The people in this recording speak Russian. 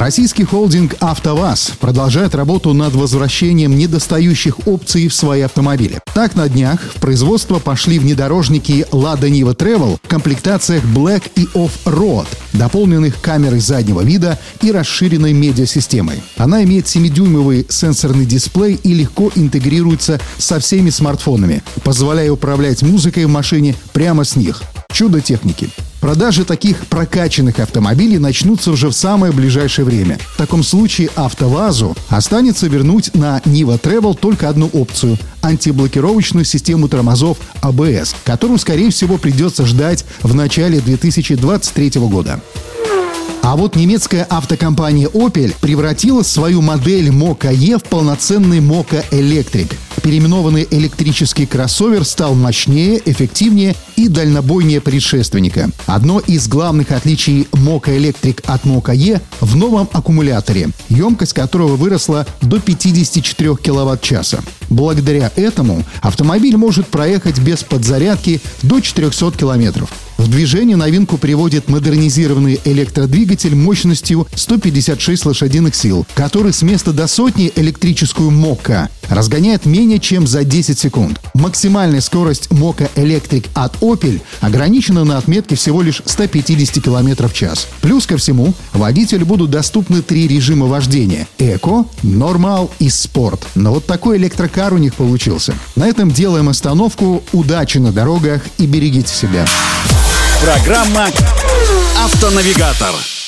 Российский холдинг «АвтоВАЗ» продолжает работу над возвращением недостающих опций в свои автомобили. Так, на днях в производство пошли внедорожники «Лада Нива Travel» в комплектациях Black и Off-Road, дополненных камерой заднего вида и расширенной медиасистемой. Она имеет 7-дюймовый сенсорный дисплей и легко интегрируется со всеми смартфонами, позволяя управлять музыкой в машине прямо с них. Чудо техники. Продажи таких прокачанных автомобилей начнутся уже в самое ближайшее время. В таком случае АвтоВАЗу останется вернуть на Нива Travel только одну опцию – антиблокировочную систему тормозов ABS, а которую, скорее всего, придется ждать в начале 2023 года. А вот немецкая автокомпания Opel превратила свою модель Mocha E в полноценный Mocha Electric. Переименованный электрический кроссовер стал мощнее, эффективнее и дальнобойнее предшественника. Одно из главных отличий Mocha Electric от Mocha E в новом аккумуляторе, емкость которого выросла до 54 кВт-часа. Благодаря этому автомобиль может проехать без подзарядки до 400 километров. Движение новинку приводит модернизированный электродвигатель мощностью 156 лошадиных сил, который с места до сотни электрическую МОККА разгоняет менее чем за 10 секунд. Максимальная скорость МОККА Electric от Opel ограничена на отметке всего лишь 150 км в час. Плюс ко всему, водителю будут доступны три режима вождения – Эко, Нормал и Спорт. Но вот такой электрокар у них получился. На этом делаем остановку. Удачи на дорогах и берегите себя. Программа «Автонавигатор».